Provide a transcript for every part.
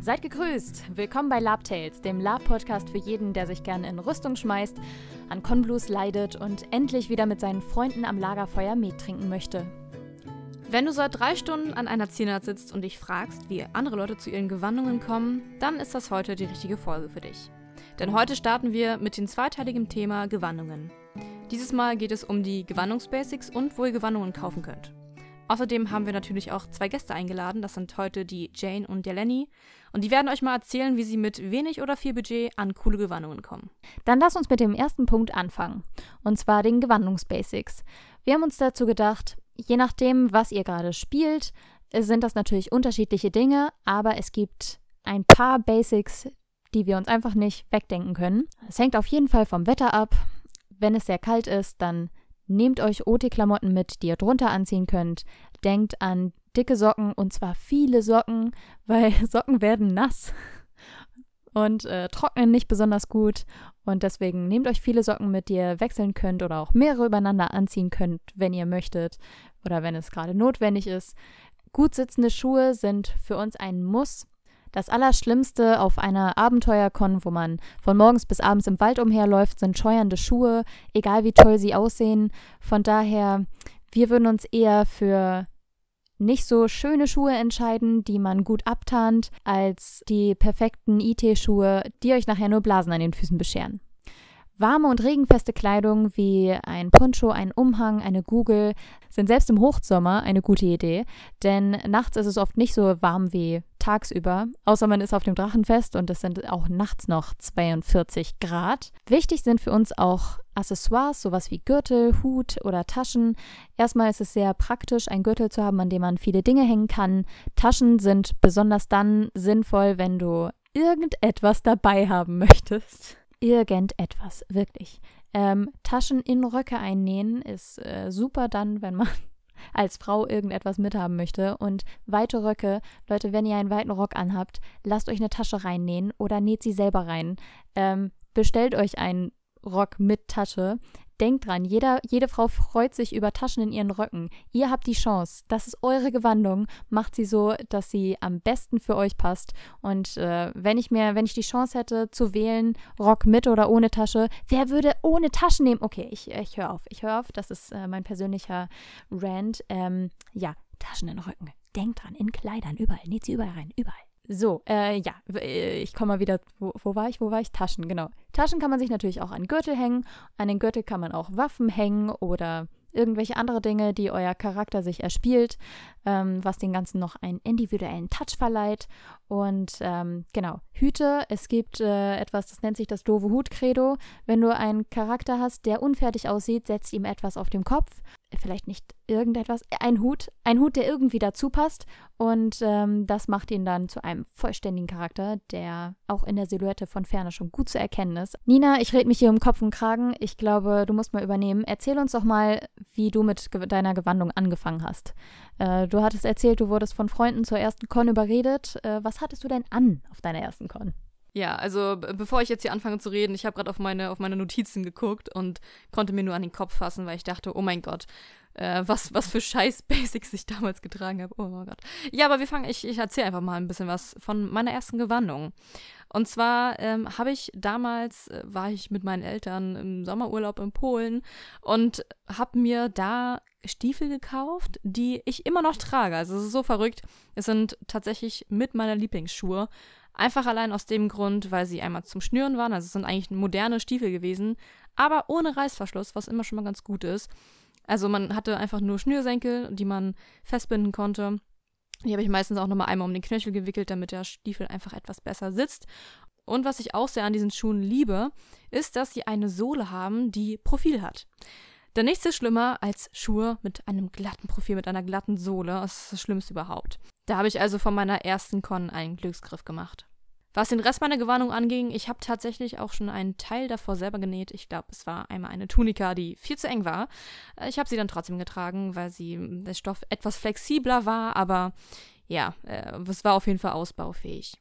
Seid gegrüßt! Willkommen bei Lab Tales, dem Lab-Podcast für jeden, der sich gerne in Rüstung schmeißt, an Konblues leidet und endlich wieder mit seinen Freunden am Lagerfeuer Met trinken möchte. Wenn du seit drei Stunden an einer Zielnaht sitzt und dich fragst, wie andere Leute zu ihren Gewandungen kommen, dann ist das heute die richtige Folge für dich. Denn heute starten wir mit dem zweiteiligen Thema Gewandungen. Dieses Mal geht es um die Gewandungsbasics und wo ihr Gewandungen kaufen könnt. Außerdem haben wir natürlich auch zwei Gäste eingeladen. Das sind heute die Jane und der Lenny. Und die werden euch mal erzählen, wie sie mit wenig oder viel Budget an coole Gewandungen kommen. Dann lass uns mit dem ersten Punkt anfangen. Und zwar den Gewandungsbasics. Wir haben uns dazu gedacht, je nachdem, was ihr gerade spielt, sind das natürlich unterschiedliche Dinge, aber es gibt ein paar Basics, die wir uns einfach nicht wegdenken können. Es hängt auf jeden Fall vom Wetter ab. Wenn es sehr kalt ist, dann Nehmt euch OT-Klamotten mit, die ihr drunter anziehen könnt. Denkt an dicke Socken und zwar viele Socken, weil Socken werden nass und äh, trocknen nicht besonders gut. Und deswegen nehmt euch viele Socken mit, die ihr wechseln könnt oder auch mehrere übereinander anziehen könnt, wenn ihr möchtet oder wenn es gerade notwendig ist. Gut sitzende Schuhe sind für uns ein Muss. Das Allerschlimmste auf einer Abenteuerkon, wo man von morgens bis abends im Wald umherläuft, sind scheuernde Schuhe, egal wie toll sie aussehen. Von daher, wir würden uns eher für nicht so schöne Schuhe entscheiden, die man gut abtarnt, als die perfekten IT-Schuhe, die euch nachher nur Blasen an den Füßen bescheren. Warme und regenfeste Kleidung wie ein Poncho, ein Umhang, eine Google sind selbst im Hochsommer eine gute Idee, denn nachts ist es oft nicht so warm wie tagsüber, außer man ist auf dem Drachenfest und es sind auch nachts noch 42 Grad. Wichtig sind für uns auch Accessoires, sowas wie Gürtel, Hut oder Taschen. Erstmal ist es sehr praktisch, einen Gürtel zu haben, an dem man viele Dinge hängen kann. Taschen sind besonders dann sinnvoll, wenn du irgendetwas dabei haben möchtest irgendetwas, wirklich. Ähm, Taschen in Röcke einnähen ist äh, super dann, wenn man als Frau irgendetwas mithaben möchte. Und weite Röcke, Leute, wenn ihr einen weiten Rock anhabt, lasst euch eine Tasche reinnähen oder näht sie selber rein. Ähm, bestellt euch einen Rock mit Tasche. Denkt dran, jeder, jede Frau freut sich über Taschen in ihren Röcken. Ihr habt die Chance. Das ist eure Gewandung. Macht sie so, dass sie am besten für euch passt. Und äh, wenn ich mir, wenn ich die Chance hätte zu wählen, Rock mit oder ohne Tasche, wer würde ohne Taschen nehmen? Okay, ich, ich höre auf. Ich höre auf. Das ist äh, mein persönlicher Rant. Ähm, ja, Taschen in den Rücken. Denkt dran, in Kleidern, überall. Näht sie überall rein, überall. So, äh, ja, äh, ich komme mal wieder, wo, wo, war ich, wo war ich? Taschen, genau. Taschen kann man sich natürlich auch an Gürtel hängen. An den Gürtel kann man auch Waffen hängen oder irgendwelche andere Dinge, die euer Charakter sich erspielt, ähm, was den Ganzen noch einen individuellen Touch verleiht. Und ähm, genau, Hüte. Es gibt äh, etwas, das nennt sich das doofe Hut-Credo. Wenn du einen Charakter hast, der unfertig aussieht, setzt ihm etwas auf dem Kopf vielleicht nicht irgendetwas, ein Hut, ein Hut, der irgendwie dazu passt. Und ähm, das macht ihn dann zu einem vollständigen Charakter, der auch in der Silhouette von Ferne schon gut zu erkennen ist. Nina, ich rede mich hier um Kopf und Kragen. Ich glaube, du musst mal übernehmen. Erzähl uns doch mal, wie du mit deiner Gewandung angefangen hast. Äh, du hattest erzählt, du wurdest von Freunden zur ersten Con überredet. Äh, was hattest du denn an auf deiner ersten Con? Ja, also bevor ich jetzt hier anfange zu reden, ich habe gerade auf meine, auf meine Notizen geguckt und konnte mir nur an den Kopf fassen, weil ich dachte, oh mein Gott, äh, was, was für scheiß Basics ich damals getragen habe. Oh mein Gott. Ja, aber wir fangen, ich, ich erzähle einfach mal ein bisschen was von meiner ersten Gewandung. Und zwar ähm, habe ich damals, äh, war ich mit meinen Eltern im Sommerurlaub in Polen und habe mir da Stiefel gekauft, die ich immer noch trage. Also es ist so verrückt. Es sind tatsächlich mit meiner Lieblingsschuhe. Einfach allein aus dem Grund, weil sie einmal zum Schnüren waren. Also es sind eigentlich moderne Stiefel gewesen, aber ohne Reißverschluss, was immer schon mal ganz gut ist. Also man hatte einfach nur Schnürsenkel, die man festbinden konnte. Die habe ich meistens auch nochmal einmal um den Knöchel gewickelt, damit der Stiefel einfach etwas besser sitzt. Und was ich auch sehr an diesen Schuhen liebe, ist, dass sie eine Sohle haben, die Profil hat. Denn nichts ist schlimmer als Schuhe mit einem glatten Profil, mit einer glatten Sohle. Das ist das Schlimmste überhaupt. Da habe ich also von meiner ersten Con einen Glücksgriff gemacht. Was den Rest meiner Gewandung anging, ich habe tatsächlich auch schon einen Teil davor selber genäht. Ich glaube, es war einmal eine Tunika, die viel zu eng war. Ich habe sie dann trotzdem getragen, weil sie der Stoff etwas flexibler war, aber ja, äh, es war auf jeden Fall ausbaufähig.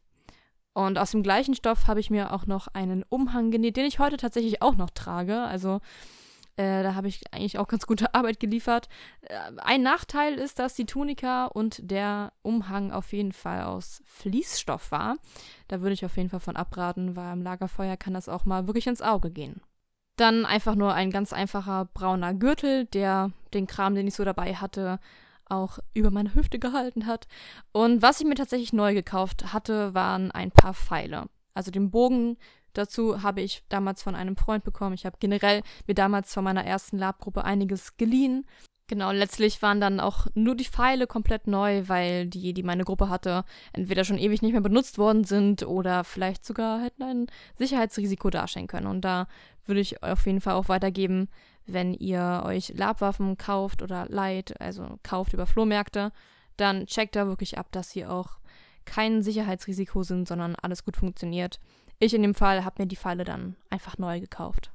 Und aus dem gleichen Stoff habe ich mir auch noch einen Umhang genäht, den ich heute tatsächlich auch noch trage. Also Äh, da habe ich eigentlich auch ganz gute Arbeit geliefert. Äh, ein Nachteil ist, dass die Tunika und der Umhang auf jeden Fall aus Fließstoff war. Da würde ich auf jeden Fall von abraten, weil am Lagerfeuer kann das auch mal wirklich ins Auge gehen. Dann einfach nur ein ganz einfacher brauner Gürtel, der den Kram, den ich so dabei hatte, auch über meine Hüfte gehalten hat. Und was ich mir tatsächlich neu gekauft hatte, waren ein paar Pfeile. Also den Bogen dazu habe ich damals von einem Freund bekommen. Ich habe generell mir damals von meiner ersten Labgruppe einiges geliehen. Genau, letztlich waren dann auch nur die Pfeile komplett neu, weil die, die meine Gruppe hatte, entweder schon ewig nicht mehr benutzt worden sind oder vielleicht sogar hätten ein Sicherheitsrisiko darstellen können. Und da würde ich auf jeden Fall auch weitergeben, wenn ihr euch Labwaffen kauft oder leiht, also kauft über Flohmärkte, dann checkt da wirklich ab, dass sie auch kein Sicherheitsrisiko sind, sondern alles gut funktioniert. Ich in dem Fall habe mir die Pfeile dann einfach neu gekauft.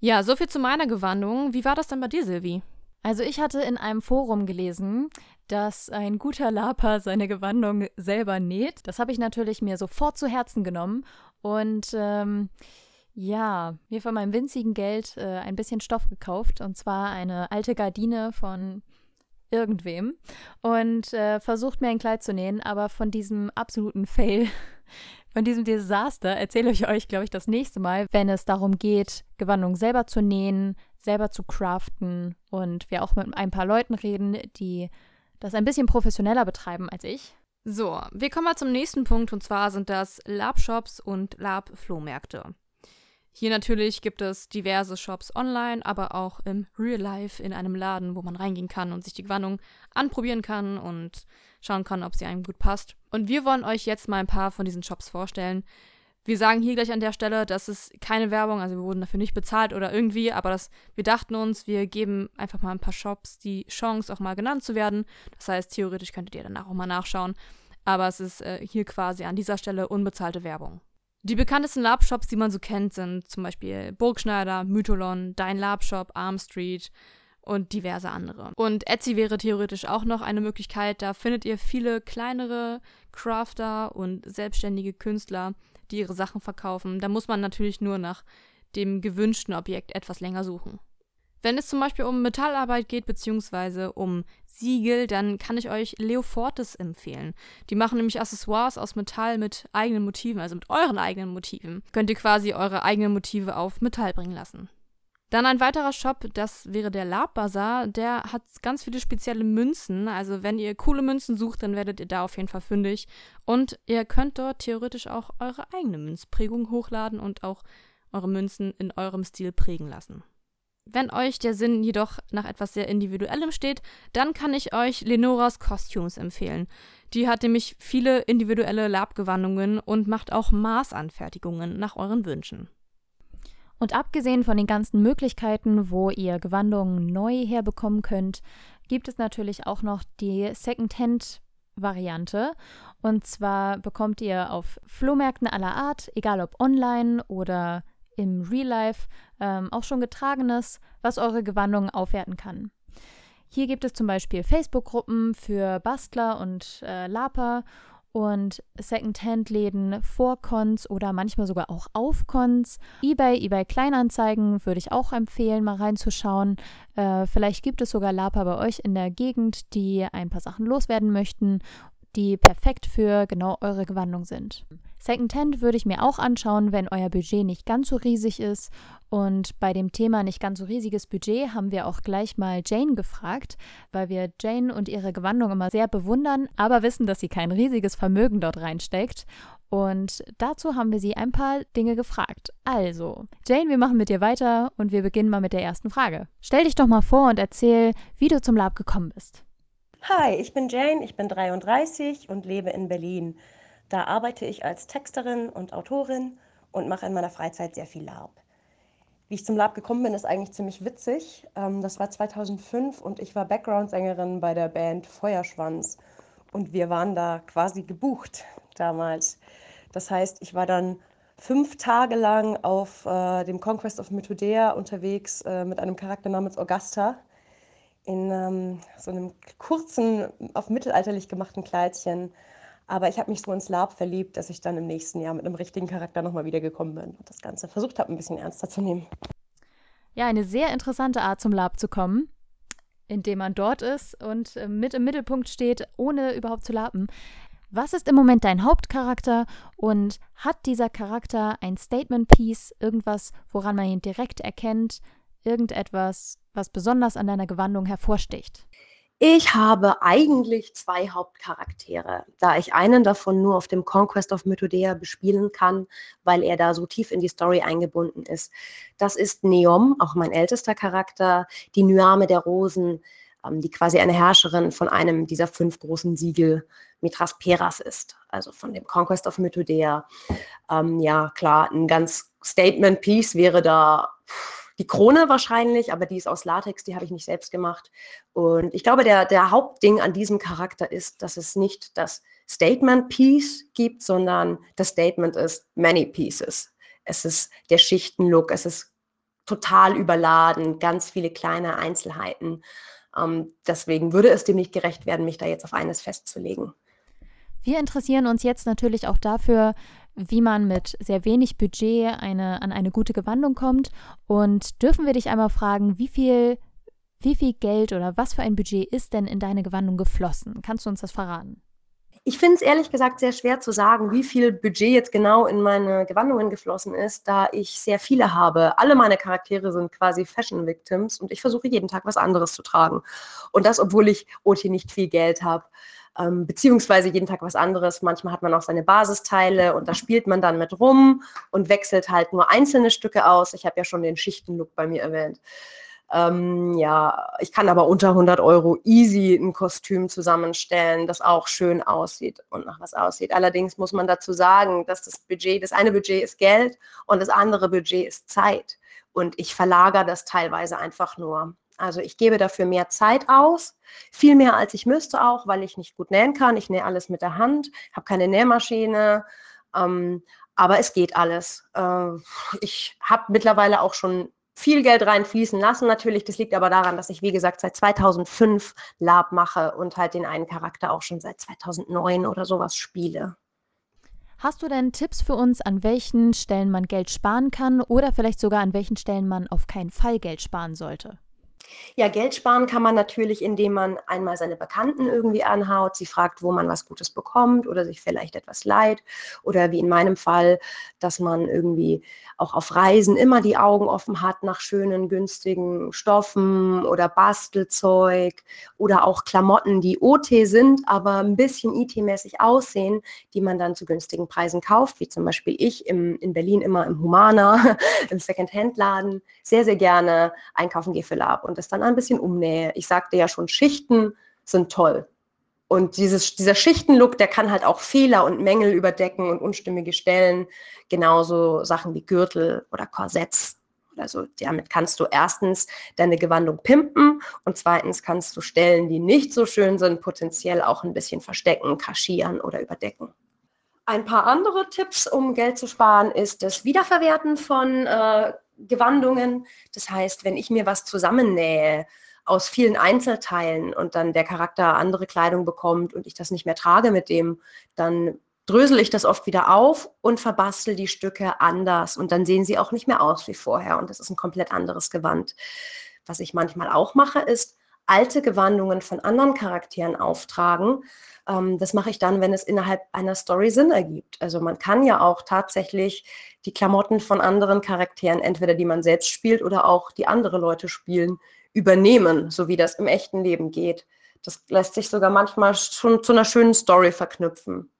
Ja, soviel zu meiner Gewandung. Wie war das dann bei dir, Silvi? Also ich hatte in einem Forum gelesen, dass ein guter Laper seine Gewandung selber näht. Das habe ich natürlich mir sofort zu Herzen genommen und ähm, ja, mir von meinem winzigen Geld äh, ein bisschen Stoff gekauft und zwar eine alte Gardine von irgendwem und äh, versucht mir ein Kleid zu nähen, aber von diesem absoluten Fail von diesem Desaster erzähle ich euch, glaube ich, das nächste Mal, wenn es darum geht, Gewandung selber zu nähen, selber zu craften und wir auch mit ein paar Leuten reden, die das ein bisschen professioneller betreiben als ich. So, wir kommen mal zum nächsten Punkt und zwar sind das Lab-Shops und Lab-Flohmärkte. Hier natürlich gibt es diverse Shops online, aber auch im Real Life in einem Laden, wo man reingehen kann und sich die Gewandung anprobieren kann und schauen kann, ob sie einem gut passt. Und wir wollen euch jetzt mal ein paar von diesen Shops vorstellen. Wir sagen hier gleich an der Stelle, das ist keine Werbung, also wir wurden dafür nicht bezahlt oder irgendwie, aber das, wir dachten uns, wir geben einfach mal ein paar Shops die Chance, auch mal genannt zu werden. Das heißt, theoretisch könntet ihr danach auch mal nachschauen. Aber es ist äh, hier quasi an dieser Stelle unbezahlte Werbung. Die bekanntesten Labshops, die man so kennt, sind zum Beispiel Burgschneider, Mytholon, Dein Labshop, Arm Street und diverse andere. Und Etsy wäre theoretisch auch noch eine Möglichkeit. Da findet ihr viele kleinere Crafter und selbstständige Künstler, die ihre Sachen verkaufen. Da muss man natürlich nur nach dem gewünschten Objekt etwas länger suchen. Wenn es zum Beispiel um Metallarbeit geht, beziehungsweise um Siegel, dann kann ich euch Leofortes empfehlen. Die machen nämlich Accessoires aus Metall mit eigenen Motiven, also mit euren eigenen Motiven. Könnt ihr quasi eure eigenen Motive auf Metall bringen lassen. Dann ein weiterer Shop, das wäre der Lab Bazaar. Der hat ganz viele spezielle Münzen. Also wenn ihr coole Münzen sucht, dann werdet ihr da auf jeden Fall fündig. Und ihr könnt dort theoretisch auch eure eigene Münzprägung hochladen und auch eure Münzen in eurem Stil prägen lassen. Wenn euch der Sinn jedoch nach etwas sehr Individuellem steht, dann kann ich euch Lenoras Costumes empfehlen. Die hat nämlich viele individuelle Labgewandungen und macht auch Maßanfertigungen nach euren Wünschen. Und abgesehen von den ganzen Möglichkeiten, wo ihr Gewandungen neu herbekommen könnt, gibt es natürlich auch noch die Secondhand-Variante. Und zwar bekommt ihr auf Flohmärkten aller Art, egal ob online oder im Real Life ähm, auch schon getragenes, was eure Gewandungen aufwerten kann. Hier gibt es zum Beispiel Facebook-Gruppen für Bastler und äh, Laper und Secondhand-Läden vor Cons oder manchmal sogar auch auf Cons. eBay, eBay Kleinanzeigen würde ich auch empfehlen, mal reinzuschauen. Äh, vielleicht gibt es sogar Laper bei euch in der Gegend, die ein paar Sachen loswerden möchten die perfekt für genau eure Gewandung sind. Secondhand würde ich mir auch anschauen, wenn euer Budget nicht ganz so riesig ist. Und bei dem Thema nicht ganz so riesiges Budget haben wir auch gleich mal Jane gefragt, weil wir Jane und ihre Gewandung immer sehr bewundern, aber wissen, dass sie kein riesiges Vermögen dort reinsteckt. Und dazu haben wir sie ein paar Dinge gefragt. Also, Jane, wir machen mit dir weiter und wir beginnen mal mit der ersten Frage. Stell dich doch mal vor und erzähl, wie du zum Lab gekommen bist. Hi, ich bin Jane, ich bin 33 und lebe in Berlin. Da arbeite ich als Texterin und Autorin und mache in meiner Freizeit sehr viel Lab. Wie ich zum Lab gekommen bin, ist eigentlich ziemlich witzig. Ähm, das war 2005 und ich war Background-Sängerin bei der Band Feuerschwanz und wir waren da quasi gebucht damals. Das heißt, ich war dann fünf Tage lang auf äh, dem Conquest of Mythodea unterwegs äh, mit einem Charakter namens Augusta in ähm, so einem kurzen, auf mittelalterlich gemachten Kleidchen. Aber ich habe mich so ins Lab verliebt, dass ich dann im nächsten Jahr mit einem richtigen Charakter nochmal wiedergekommen bin und das Ganze versucht habe, ein bisschen ernster zu nehmen. Ja, eine sehr interessante Art zum Lab zu kommen, indem man dort ist und äh, mit im Mittelpunkt steht, ohne überhaupt zu laben. Was ist im Moment dein Hauptcharakter und hat dieser Charakter ein Statement-Piece, irgendwas, woran man ihn direkt erkennt, irgendetwas, was besonders an deiner Gewandung hervorsticht? Ich habe eigentlich zwei Hauptcharaktere, da ich einen davon nur auf dem Conquest of Mythodea bespielen kann, weil er da so tief in die Story eingebunden ist. Das ist Neom, auch mein ältester Charakter, die Nyame der Rosen, ähm, die quasi eine Herrscherin von einem dieser fünf großen Siegel Mitras Peras ist, also von dem Conquest of Mythodea. Ähm, ja, klar, ein ganz Statement-Piece wäre da die Krone wahrscheinlich, aber die ist aus Latex, die habe ich nicht selbst gemacht. Und ich glaube, der, der Hauptding an diesem Charakter ist, dass es nicht das Statement-Piece gibt, sondern das Statement ist many pieces. Es ist der Schichtenlook, es ist total überladen, ganz viele kleine Einzelheiten. Ähm, deswegen würde es dem nicht gerecht werden, mich da jetzt auf eines festzulegen. Wir interessieren uns jetzt natürlich auch dafür, wie man mit sehr wenig Budget eine, an eine gute Gewandung kommt. Und dürfen wir dich einmal fragen, wie viel, wie viel Geld oder was für ein Budget ist denn in deine Gewandung geflossen? Kannst du uns das verraten? Ich finde es ehrlich gesagt sehr schwer zu sagen, wie viel Budget jetzt genau in meine Gewandungen geflossen ist, da ich sehr viele habe. Alle meine Charaktere sind quasi Fashion Victims und ich versuche jeden Tag was anderes zu tragen. Und das, obwohl ich OT nicht viel Geld habe ähm, beziehungsweise jeden Tag was anderes. Manchmal hat man auch seine Basisteile und da spielt man dann mit rum und wechselt halt nur einzelne Stücke aus. Ich habe ja schon den Schichtenlook bei mir erwähnt. Ähm, ja, ich kann aber unter 100 Euro easy ein Kostüm zusammenstellen, das auch schön aussieht und nach was aussieht. Allerdings muss man dazu sagen, dass das Budget, das eine Budget ist Geld und das andere Budget ist Zeit. Und ich verlagere das teilweise einfach nur. Also ich gebe dafür mehr Zeit aus, viel mehr als ich müsste auch, weil ich nicht gut nähen kann. Ich nähe alles mit der Hand, habe keine Nähmaschine, ähm, aber es geht alles. Äh, ich habe mittlerweile auch schon viel Geld reinfließen lassen natürlich. Das liegt aber daran, dass ich, wie gesagt, seit 2005 Lab mache und halt den einen Charakter auch schon seit 2009 oder sowas spiele. Hast du denn Tipps für uns, an welchen Stellen man Geld sparen kann oder vielleicht sogar an welchen Stellen man auf keinen Fall Geld sparen sollte? Ja, Geld sparen kann man natürlich, indem man einmal seine Bekannten irgendwie anhaut, sie fragt, wo man was Gutes bekommt oder sich vielleicht etwas leiht. Oder wie in meinem Fall, dass man irgendwie auch auf Reisen immer die Augen offen hat nach schönen, günstigen Stoffen oder Bastelzeug oder auch Klamotten, die OT sind, aber ein bisschen IT-mäßig aussehen, die man dann zu günstigen Preisen kauft, wie zum Beispiel ich im, in Berlin immer im Humana, im Second-Hand-Laden, sehr, sehr gerne einkaufen gehe für Lab und das dann ein bisschen umnähe. Ich sagte ja schon, Schichten sind toll. Und dieses, dieser Schichtenlook, der kann halt auch Fehler und Mängel überdecken und unstimmige Stellen. Genauso Sachen wie Gürtel oder Korsetts. Also damit kannst du erstens deine Gewandung pimpen und zweitens kannst du Stellen, die nicht so schön sind, potenziell auch ein bisschen verstecken, kaschieren oder überdecken. Ein paar andere Tipps, um Geld zu sparen, ist das Wiederverwerten von äh, Gewandungen. Das heißt, wenn ich mir was zusammennähe, aus vielen Einzelteilen und dann der Charakter andere Kleidung bekommt und ich das nicht mehr trage mit dem, dann drösel ich das oft wieder auf und verbastel die Stücke anders und dann sehen sie auch nicht mehr aus wie vorher und das ist ein komplett anderes Gewand. Was ich manchmal auch mache, ist alte Gewandungen von anderen Charakteren auftragen. Ähm, das mache ich dann, wenn es innerhalb einer Story Sinn ergibt. Also man kann ja auch tatsächlich die Klamotten von anderen Charakteren, entweder die man selbst spielt oder auch die andere Leute spielen, übernehmen, so wie das im echten Leben geht. Das lässt sich sogar manchmal schon zu einer schönen Story verknüpfen.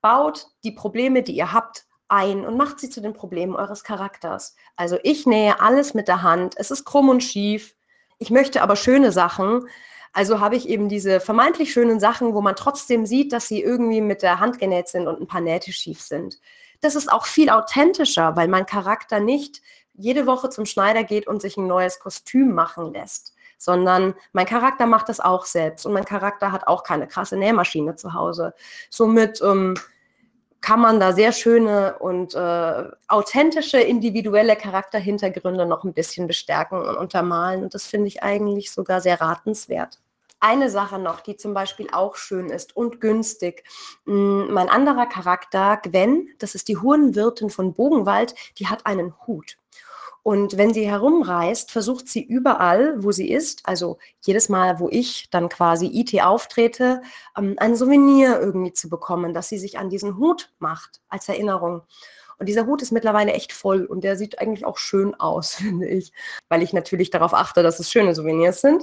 Baut die Probleme, die ihr habt, ein und macht sie zu den Problemen eures Charakters. Also ich nähe alles mit der Hand. Es ist krumm und schief. Ich möchte aber schöne Sachen. Also habe ich eben diese vermeintlich schönen Sachen, wo man trotzdem sieht, dass sie irgendwie mit der Hand genäht sind und ein paar Nähte schief sind. Das ist auch viel authentischer, weil mein Charakter nicht jede Woche zum Schneider geht und sich ein neues Kostüm machen lässt, sondern mein Charakter macht das auch selbst und mein Charakter hat auch keine krasse Nähmaschine zu Hause. Somit ähm, kann man da sehr schöne und äh, authentische individuelle Charakterhintergründe noch ein bisschen bestärken und untermalen. Und das finde ich eigentlich sogar sehr ratenswert. Eine Sache noch, die zum Beispiel auch schön ist und günstig. Hm, mein anderer Charakter, Gwen, das ist die Hurenwirtin von Bogenwald, die hat einen Hut. Und wenn sie herumreist, versucht sie überall, wo sie ist, also jedes Mal, wo ich dann quasi IT auftrete, ähm, ein Souvenir irgendwie zu bekommen, dass sie sich an diesen Hut macht als Erinnerung. Und dieser Hut ist mittlerweile echt voll und der sieht eigentlich auch schön aus, finde ich, weil ich natürlich darauf achte, dass es schöne Souvenirs sind.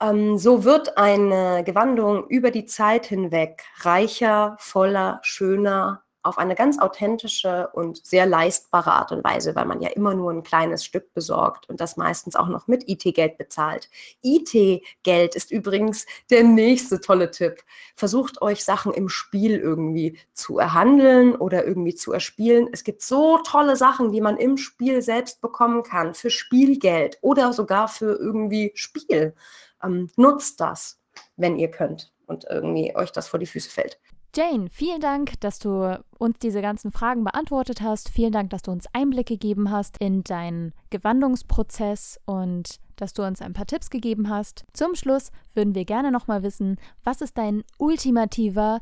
Ähm, so wird eine Gewandung über die Zeit hinweg reicher, voller, schöner, auf eine ganz authentische und sehr leistbare Art und Weise, weil man ja immer nur ein kleines Stück besorgt und das meistens auch noch mit IT-Geld bezahlt. IT-Geld ist übrigens der nächste tolle Tipp. Versucht euch Sachen im Spiel irgendwie zu erhandeln oder irgendwie zu erspielen. Es gibt so tolle Sachen, die man im Spiel selbst bekommen kann, für Spielgeld oder sogar für irgendwie Spiel. Ähm, nutzt das, wenn ihr könnt und irgendwie euch das vor die Füße fällt. Jane, vielen Dank, dass du uns diese ganzen Fragen beantwortet hast. Vielen Dank, dass du uns Einblick gegeben hast in deinen Gewandungsprozess und dass du uns ein paar Tipps gegeben hast. Zum Schluss würden wir gerne nochmal wissen, was ist dein ultimativer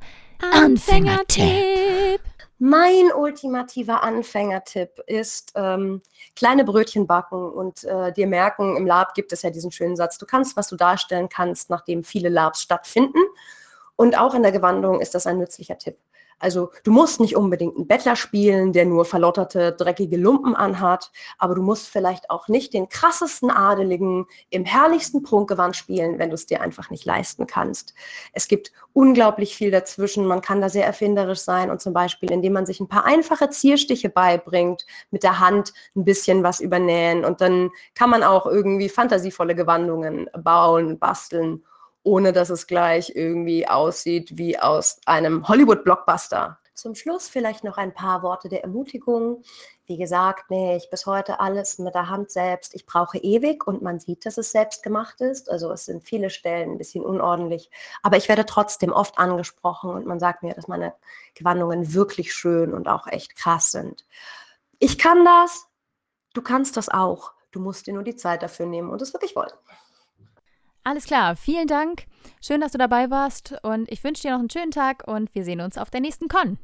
Anfängertipp? Mein ultimativer Anfängertipp ist ähm, kleine Brötchen backen und äh, dir merken, im Lab gibt es ja diesen schönen Satz, du kannst, was du darstellen kannst, nachdem viele Labs stattfinden. Und auch in der Gewandung ist das ein nützlicher Tipp. Also du musst nicht unbedingt einen Bettler spielen, der nur verlotterte, dreckige Lumpen anhat, aber du musst vielleicht auch nicht den krassesten Adeligen im herrlichsten Prunkgewand spielen, wenn du es dir einfach nicht leisten kannst. Es gibt unglaublich viel dazwischen. Man kann da sehr erfinderisch sein und zum Beispiel, indem man sich ein paar einfache Zierstiche beibringt, mit der Hand ein bisschen was übernähen und dann kann man auch irgendwie fantasievolle Gewandungen bauen, basteln ohne dass es gleich irgendwie aussieht wie aus einem Hollywood-Blockbuster. Zum Schluss vielleicht noch ein paar Worte der Ermutigung. Wie gesagt, nee, ich bis heute alles mit der Hand selbst. Ich brauche ewig und man sieht, dass es selbst gemacht ist. Also es sind viele Stellen ein bisschen unordentlich. Aber ich werde trotzdem oft angesprochen und man sagt mir, dass meine Gewandungen wirklich schön und auch echt krass sind. Ich kann das, du kannst das auch. Du musst dir nur die Zeit dafür nehmen und es wirklich wollen. Alles klar, vielen Dank. Schön, dass du dabei warst und ich wünsche dir noch einen schönen Tag und wir sehen uns auf der nächsten Con.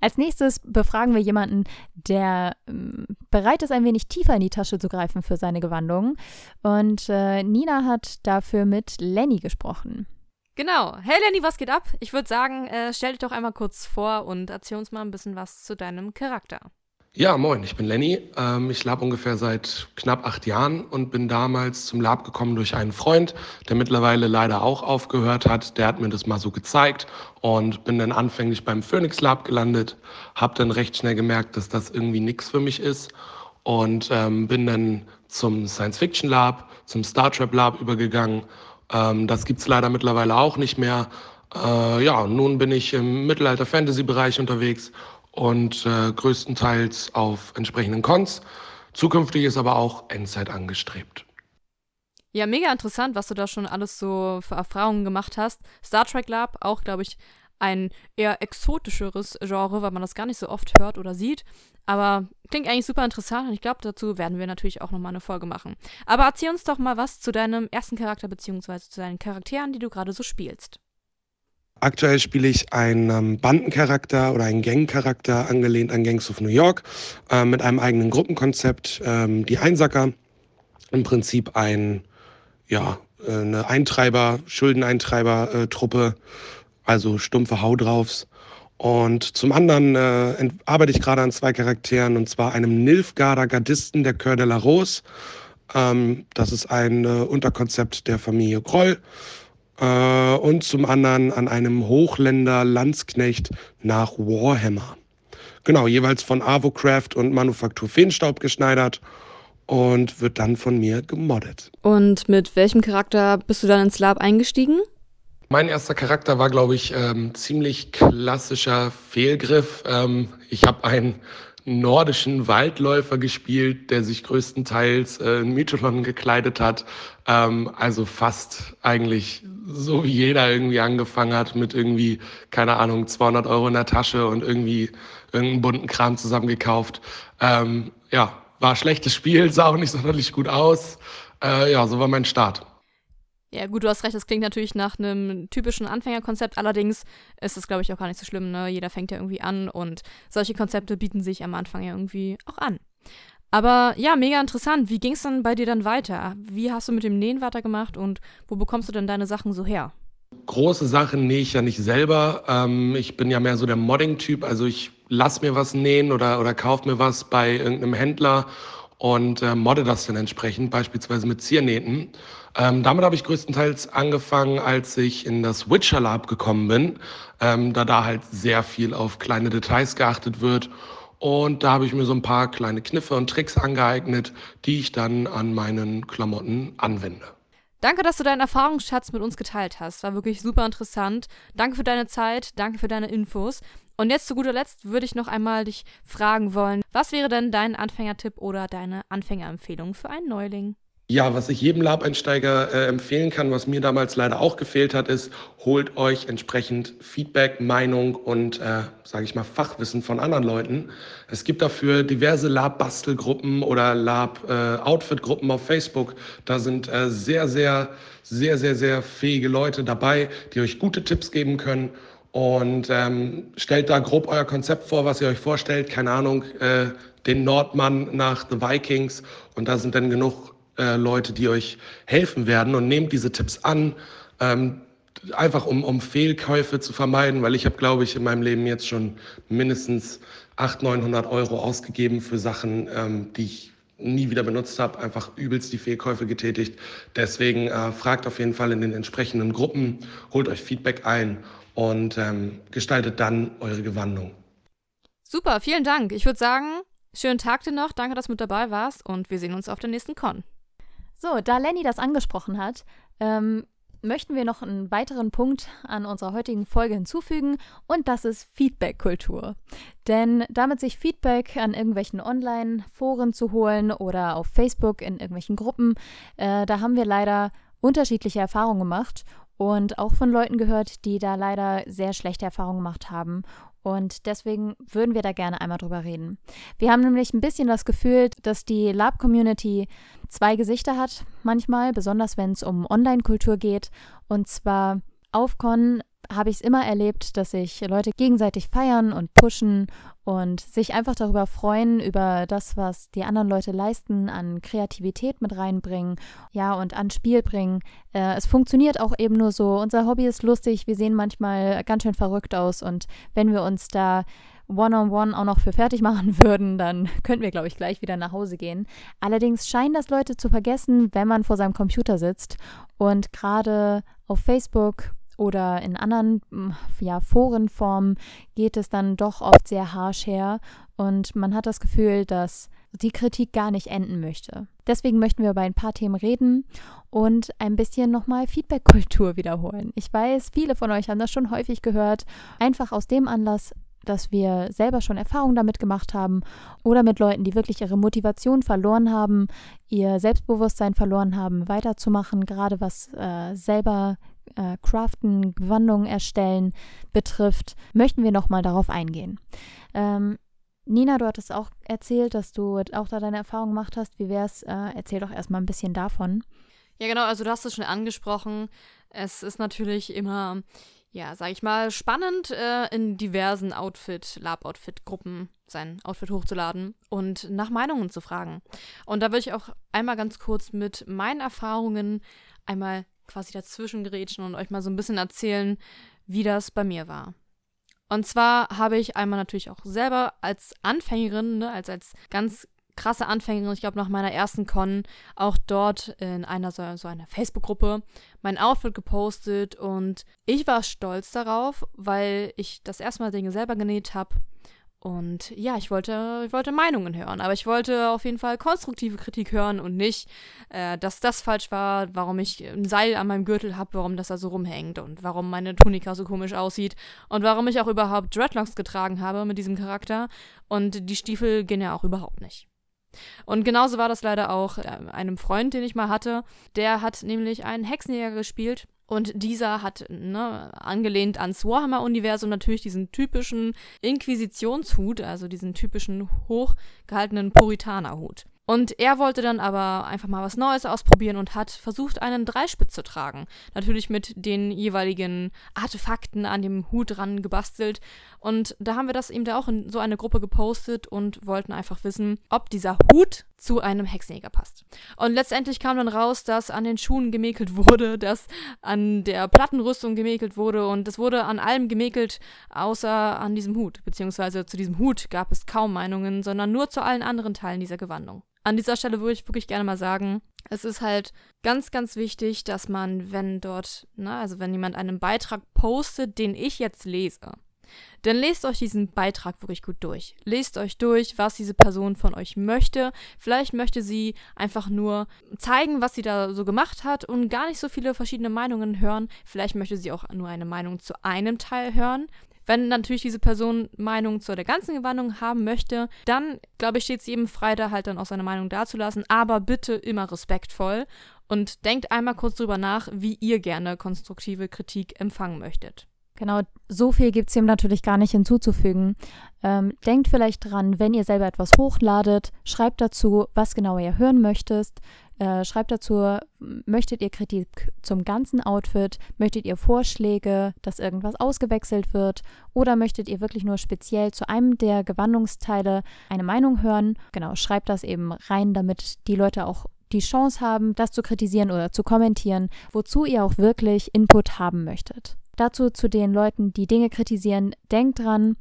Als nächstes befragen wir jemanden, der ähm, bereit ist, ein wenig tiefer in die Tasche zu greifen für seine Gewandungen. Und äh, Nina hat dafür mit Lenny gesprochen. Genau. Hey Lenny, was geht ab? Ich würde sagen, äh, stell dich doch einmal kurz vor und erzähl uns mal ein bisschen was zu deinem Charakter. Ja, moin, ich bin Lenny. Ähm, ich lab ungefähr seit knapp acht Jahren und bin damals zum Lab gekommen durch einen Freund, der mittlerweile leider auch aufgehört hat. Der hat mir das mal so gezeigt und bin dann anfänglich beim Phoenix Lab gelandet, habe dann recht schnell gemerkt, dass das irgendwie nichts für mich ist und ähm, bin dann zum Science Fiction Lab, zum Star Trek Lab übergegangen. Ähm, das gibt's leider mittlerweile auch nicht mehr. Äh, ja, nun bin ich im Mittelalter-Fantasy-Bereich unterwegs und äh, größtenteils auf entsprechenden Cons. Zukünftig ist aber auch Endzeit angestrebt. Ja, mega interessant, was du da schon alles so für Erfahrungen gemacht hast. Star Trek Lab, auch, glaube ich, ein eher exotischeres Genre, weil man das gar nicht so oft hört oder sieht. Aber klingt eigentlich super interessant und ich glaube, dazu werden wir natürlich auch nochmal eine Folge machen. Aber erzähl uns doch mal was zu deinem ersten Charakter beziehungsweise zu deinen Charakteren, die du gerade so spielst. Aktuell spiele ich einen ähm, Bandencharakter oder einen Gangcharakter angelehnt an Gangs of New York äh, mit einem eigenen Gruppenkonzept. Ähm, die Einsacker, im Prinzip ein, ja, äh, eine Eintreiber, Schuldeneintreiber-Truppe, also stumpfe Hau draufs. Und zum anderen äh, arbeite ich gerade an zwei Charakteren, und zwar einem Nilfgaarder Gardisten der Coeur de la Rose. Ähm, das ist ein äh, Unterkonzept der Familie Groll äh, und zum anderen an einem Hochländer Landsknecht nach Warhammer. Genau, jeweils von Avocraft und Manufaktur Feenstaub geschneidert und wird dann von mir gemoddet. Und mit welchem Charakter bist du dann ins Lab eingestiegen? Mein erster Charakter war, glaube ich, ähm, ziemlich klassischer Fehlgriff. Ähm, ich habe einen nordischen Waldläufer gespielt, der sich größtenteils äh, in Mytholon gekleidet hat. Ähm, also fast eigentlich so wie jeder irgendwie angefangen hat mit irgendwie, keine Ahnung, 200 Euro in der Tasche und irgendwie irgendeinen bunten Kram zusammengekauft. Ähm, ja, war ein schlechtes Spiel, sah auch nicht sonderlich gut aus. Äh, ja, so war mein Start. Ja, gut, du hast recht, das klingt natürlich nach einem typischen Anfängerkonzept. Allerdings ist es, glaube ich, auch gar nicht so schlimm. Ne? Jeder fängt ja irgendwie an und solche Konzepte bieten sich am Anfang ja irgendwie auch an. Aber ja, mega interessant. Wie ging es dann bei dir dann weiter? Wie hast du mit dem Nähen weitergemacht und wo bekommst du denn deine Sachen so her? Große Sachen nähe ich ja nicht selber. Ähm, ich bin ja mehr so der Modding-Typ. Also ich lass mir was nähen oder, oder kauf mir was bei irgendeinem Händler und äh, modde das dann entsprechend, beispielsweise mit Ziernähten. Ähm, damit habe ich größtenteils angefangen, als ich in das Witcher Lab gekommen bin, ähm, da da halt sehr viel auf kleine Details geachtet wird. Und da habe ich mir so ein paar kleine Kniffe und Tricks angeeignet, die ich dann an meinen Klamotten anwende. Danke, dass du deinen Erfahrungsschatz mit uns geteilt hast. War wirklich super interessant. Danke für deine Zeit, danke für deine Infos. Und jetzt zu guter Letzt würde ich noch einmal dich fragen wollen, was wäre denn dein Anfängertipp oder deine Anfängerempfehlung für einen Neuling? Ja, was ich jedem Lab-Einsteiger äh, empfehlen kann, was mir damals leider auch gefehlt hat, ist, holt euch entsprechend Feedback, Meinung und, äh, sage ich mal, Fachwissen von anderen Leuten. Es gibt dafür diverse Lab-Bastelgruppen oder Lab-Outfit-Gruppen auf Facebook. Da sind äh, sehr, sehr, sehr, sehr, sehr fähige Leute dabei, die euch gute Tipps geben können. Und ähm, stellt da grob euer Konzept vor, was ihr euch vorstellt. Keine Ahnung, äh, den Nordmann nach The Vikings. Und da sind dann genug äh, Leute, die euch helfen werden und nehmt diese Tipps an. Ähm, einfach um, um Fehlkäufe zu vermeiden, weil ich habe, glaube ich, in meinem Leben jetzt schon mindestens 800, 900 Euro ausgegeben für Sachen, ähm, die ich nie wieder benutzt habe, einfach übelst die Fehlkäufe getätigt. Deswegen äh, fragt auf jeden Fall in den entsprechenden Gruppen, holt euch Feedback ein und ähm, gestaltet dann eure Gewandung. Super, vielen Dank. Ich würde sagen, schönen Tag dir noch. Danke, dass du mit dabei warst und wir sehen uns auf der nächsten Con. So, da Lenny das angesprochen hat, ähm, möchten wir noch einen weiteren Punkt an unserer heutigen Folge hinzufügen und das ist Feedback-Kultur. Denn damit sich Feedback an irgendwelchen Online-Foren zu holen oder auf Facebook in irgendwelchen Gruppen, äh, da haben wir leider unterschiedliche Erfahrungen gemacht und auch von Leuten gehört, die da leider sehr schlechte Erfahrungen gemacht haben und deswegen würden wir da gerne einmal drüber reden. Wir haben nämlich ein bisschen das Gefühl, dass die Lab-Community zwei Gesichter hat, manchmal, besonders wenn es um Online-Kultur geht. Und zwar auf Con habe ich es immer erlebt, dass sich Leute gegenseitig feiern und pushen und sich einfach darüber freuen, über das, was die anderen Leute leisten, an Kreativität mit reinbringen, ja, und an Spiel bringen. Äh, es funktioniert auch eben nur so. Unser Hobby ist lustig, wir sehen manchmal ganz schön verrückt aus und wenn wir uns da One-on-One -on -one auch noch für fertig machen würden, dann könnten wir, glaube ich, gleich wieder nach Hause gehen. Allerdings scheinen das Leute zu vergessen, wenn man vor seinem Computer sitzt und gerade auf Facebook oder in anderen ja, Forenformen geht es dann doch oft sehr harsh her und man hat das Gefühl, dass die Kritik gar nicht enden möchte. Deswegen möchten wir über ein paar Themen reden und ein bisschen nochmal Feedback-Kultur wiederholen. Ich weiß, viele von euch haben das schon häufig gehört. Einfach aus dem Anlass, dass wir selber schon Erfahrungen damit gemacht haben oder mit Leuten, die wirklich ihre Motivation verloren haben, ihr Selbstbewusstsein verloren haben, weiterzumachen, gerade was äh, selber äh, Craften, Gewandungen erstellen betrifft, möchten wir nochmal darauf eingehen. Ähm, Nina, du hattest auch erzählt, dass du auch da deine Erfahrungen gemacht hast. Wie wär's? Äh, erzähl doch erstmal ein bisschen davon. Ja, genau, also du hast es schon angesprochen. Es ist natürlich immer, ja, sag ich mal, spannend, äh, in diversen Outfit, Lab-Outfit-Gruppen sein Outfit hochzuladen und nach Meinungen zu fragen. Und da würde ich auch einmal ganz kurz mit meinen Erfahrungen einmal quasi dazwischen gerätschen und euch mal so ein bisschen erzählen, wie das bei mir war. Und zwar habe ich einmal natürlich auch selber als Anfängerin, ne, als, als ganz krasse Anfängerin, ich glaube nach meiner ersten Con, auch dort in einer so, so einer Facebook-Gruppe mein Outfit gepostet und ich war stolz darauf, weil ich das erste Mal Dinge selber genäht habe und ja, ich wollte, ich wollte Meinungen hören, aber ich wollte auf jeden Fall konstruktive Kritik hören und nicht, äh, dass das falsch war, warum ich ein Seil an meinem Gürtel habe, warum das da so rumhängt und warum meine Tunika so komisch aussieht und warum ich auch überhaupt Dreadlocks getragen habe mit diesem Charakter. Und die Stiefel gehen ja auch überhaupt nicht. Und genauso war das leider auch äh, einem Freund, den ich mal hatte. Der hat nämlich einen Hexenjäger gespielt und dieser hat, ne, angelehnt ans Warhammer-Universum, natürlich diesen typischen Inquisitionshut, also diesen typischen hochgehaltenen Puritanerhut. Und er wollte dann aber einfach mal was Neues ausprobieren und hat versucht, einen Dreispitz zu tragen. Natürlich mit den jeweiligen Artefakten an dem Hut dran gebastelt. Und da haben wir das eben da auch in so eine Gruppe gepostet und wollten einfach wissen, ob dieser Hut zu einem Hexenjäger passt. Und letztendlich kam dann raus, dass an den Schuhen gemäkelt wurde, dass an der Plattenrüstung gemäkelt wurde und es wurde an allem gemäkelt, außer an diesem Hut. Beziehungsweise zu diesem Hut gab es kaum Meinungen, sondern nur zu allen anderen Teilen dieser Gewandung an dieser Stelle würde ich wirklich gerne mal sagen, es ist halt ganz, ganz wichtig, dass man, wenn dort, ne, also wenn jemand einen Beitrag postet, den ich jetzt lese, dann lest euch diesen Beitrag wirklich gut durch. Lest euch durch, was diese Person von euch möchte. Vielleicht möchte sie einfach nur zeigen, was sie da so gemacht hat und gar nicht so viele verschiedene Meinungen hören. Vielleicht möchte sie auch nur eine Meinung zu einem Teil hören. Wenn natürlich diese Person Meinung zu der ganzen Gewandung haben möchte, dann, glaube ich, steht es jedem frei, da halt dann auch seine Meinung dazulassen. Aber bitte immer respektvoll und denkt einmal kurz drüber nach, wie ihr gerne konstruktive Kritik empfangen möchtet. Genau, so viel gibt es ihm natürlich gar nicht hinzuzufügen. Ähm, denkt vielleicht dran, wenn ihr selber etwas hochladet, schreibt dazu, was genau ihr hören möchtet. Äh, schreibt dazu, möchtet ihr Kritik zum ganzen Outfit? Möchtet ihr Vorschläge, dass irgendwas ausgewechselt wird? Oder möchtet ihr wirklich nur speziell zu einem der Gewandungsteile eine Meinung hören? Genau, schreibt das eben rein, damit die Leute auch die Chance haben, das zu kritisieren oder zu kommentieren, wozu ihr auch wirklich Input haben möchtet. Dazu zu den Leuten, die Dinge kritisieren, denkt dran,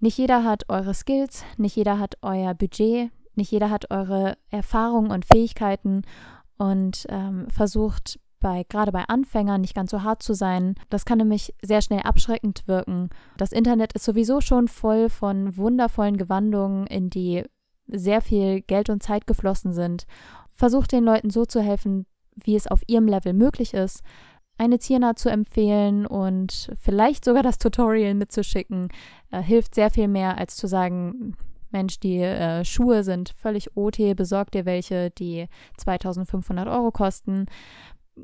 nicht jeder hat eure Skills, nicht jeder hat euer Budget, nicht jeder hat eure Erfahrungen und Fähigkeiten und ähm, versucht bei, gerade bei Anfängern nicht ganz so hart zu sein. Das kann nämlich sehr schnell abschreckend wirken. Das Internet ist sowieso schon voll von wundervollen Gewandungen, in die sehr viel Geld und Zeit geflossen sind. Versucht den Leuten so zu helfen, wie es auf ihrem Level möglich ist, eine Ziernaht zu empfehlen und vielleicht sogar das Tutorial mitzuschicken, äh, hilft sehr viel mehr, als zu sagen, Mensch, die äh, Schuhe sind völlig OT, besorgt dir welche, die 2500 Euro kosten.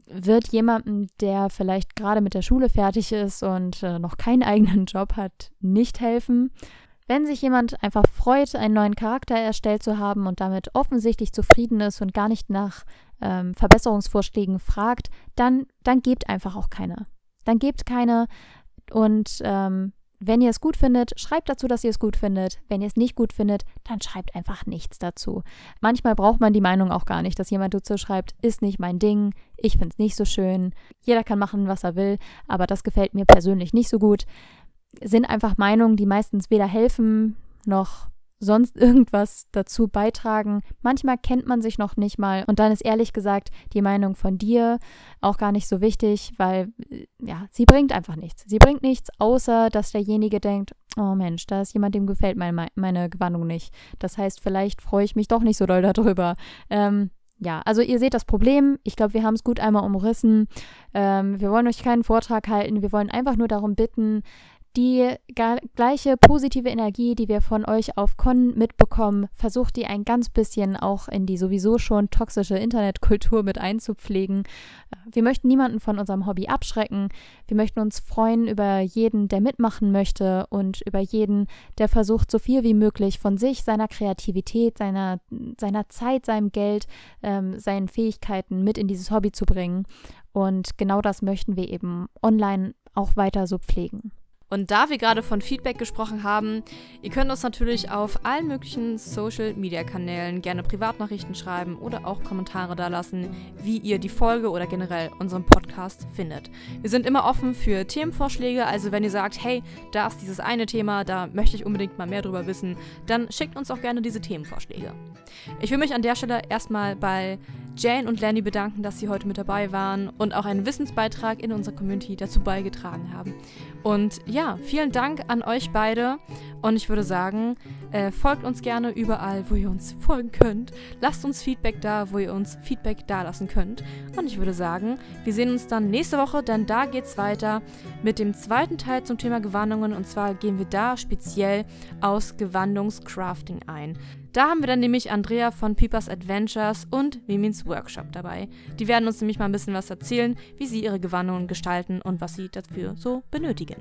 Wird jemandem, der vielleicht gerade mit der Schule fertig ist und äh, noch keinen eigenen Job hat, nicht helfen. Wenn sich jemand einfach freut, einen neuen Charakter erstellt zu haben und damit offensichtlich zufrieden ist und gar nicht nach ähm, Verbesserungsvorschlägen fragt, dann, dann gebt einfach auch keine. Dann gebt keine und ähm, wenn ihr es gut findet, schreibt dazu, dass ihr es gut findet. Wenn ihr es nicht gut findet, dann schreibt einfach nichts dazu. Manchmal braucht man die Meinung auch gar nicht, dass jemand dazu schreibt, ist nicht mein Ding, ich finde es nicht so schön. Jeder kann machen, was er will, aber das gefällt mir persönlich nicht so gut. Sind einfach Meinungen, die meistens weder helfen noch sonst irgendwas dazu beitragen. Manchmal kennt man sich noch nicht mal und dann ist ehrlich gesagt die Meinung von dir auch gar nicht so wichtig, weil äh, ja, sie bringt einfach nichts. Sie bringt nichts, außer dass derjenige denkt, oh Mensch, da ist jemand, dem gefällt meine, meine Gewandung nicht. Das heißt, vielleicht freue ich mich doch nicht so doll darüber. Ähm, ja, also ihr seht das Problem. Ich glaube, wir haben es gut einmal umrissen. Ähm, wir wollen euch keinen Vortrag halten. Wir wollen einfach nur darum bitten, die gleiche positive Energie, die wir von euch auf Con mitbekommen, versucht die ein ganz bisschen auch in die sowieso schon toxische Internetkultur mit einzupflegen. Wir möchten niemanden von unserem Hobby abschrecken. Wir möchten uns freuen über jeden, der mitmachen möchte und über jeden, der versucht, so viel wie möglich von sich, seiner Kreativität, seiner, seiner Zeit, seinem Geld, ähm, seinen Fähigkeiten mit in dieses Hobby zu bringen. Und genau das möchten wir eben online auch weiter so pflegen. Und da wir gerade von Feedback gesprochen haben, ihr könnt uns natürlich auf allen möglichen Social-Media-Kanälen gerne Privatnachrichten schreiben oder auch Kommentare dalassen, wie ihr die Folge oder generell unseren Podcast findet. Wir sind immer offen für Themenvorschläge, also wenn ihr sagt, hey, da ist dieses eine Thema, da möchte ich unbedingt mal mehr drüber wissen, dann schickt uns auch gerne diese Themenvorschläge. Ich will mich an der Stelle erstmal bei Jane und Lenny bedanken, dass sie heute mit dabei waren und auch einen Wissensbeitrag in unserer Community dazu beigetragen haben. Und ja, vielen Dank an euch beide. Und ich würde sagen, äh, folgt uns gerne überall, wo ihr uns folgen könnt. Lasst uns Feedback da, wo ihr uns Feedback da lassen könnt. Und ich würde sagen, wir sehen uns dann nächste Woche, denn da geht es weiter mit dem zweiten Teil zum Thema Gewandungen. Und zwar gehen wir da speziell aus Gewandungscrafting ein. Da haben wir dann nämlich Andrea von Peepers Adventures und Mimins Workshop dabei. Die werden uns nämlich mal ein bisschen was erzählen, wie sie ihre Gewandungen gestalten und was sie dafür so benötigen.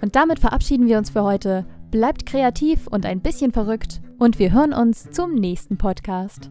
Und damit verabschieden wir uns für heute. Bleibt kreativ und ein bisschen verrückt und wir hören uns zum nächsten Podcast.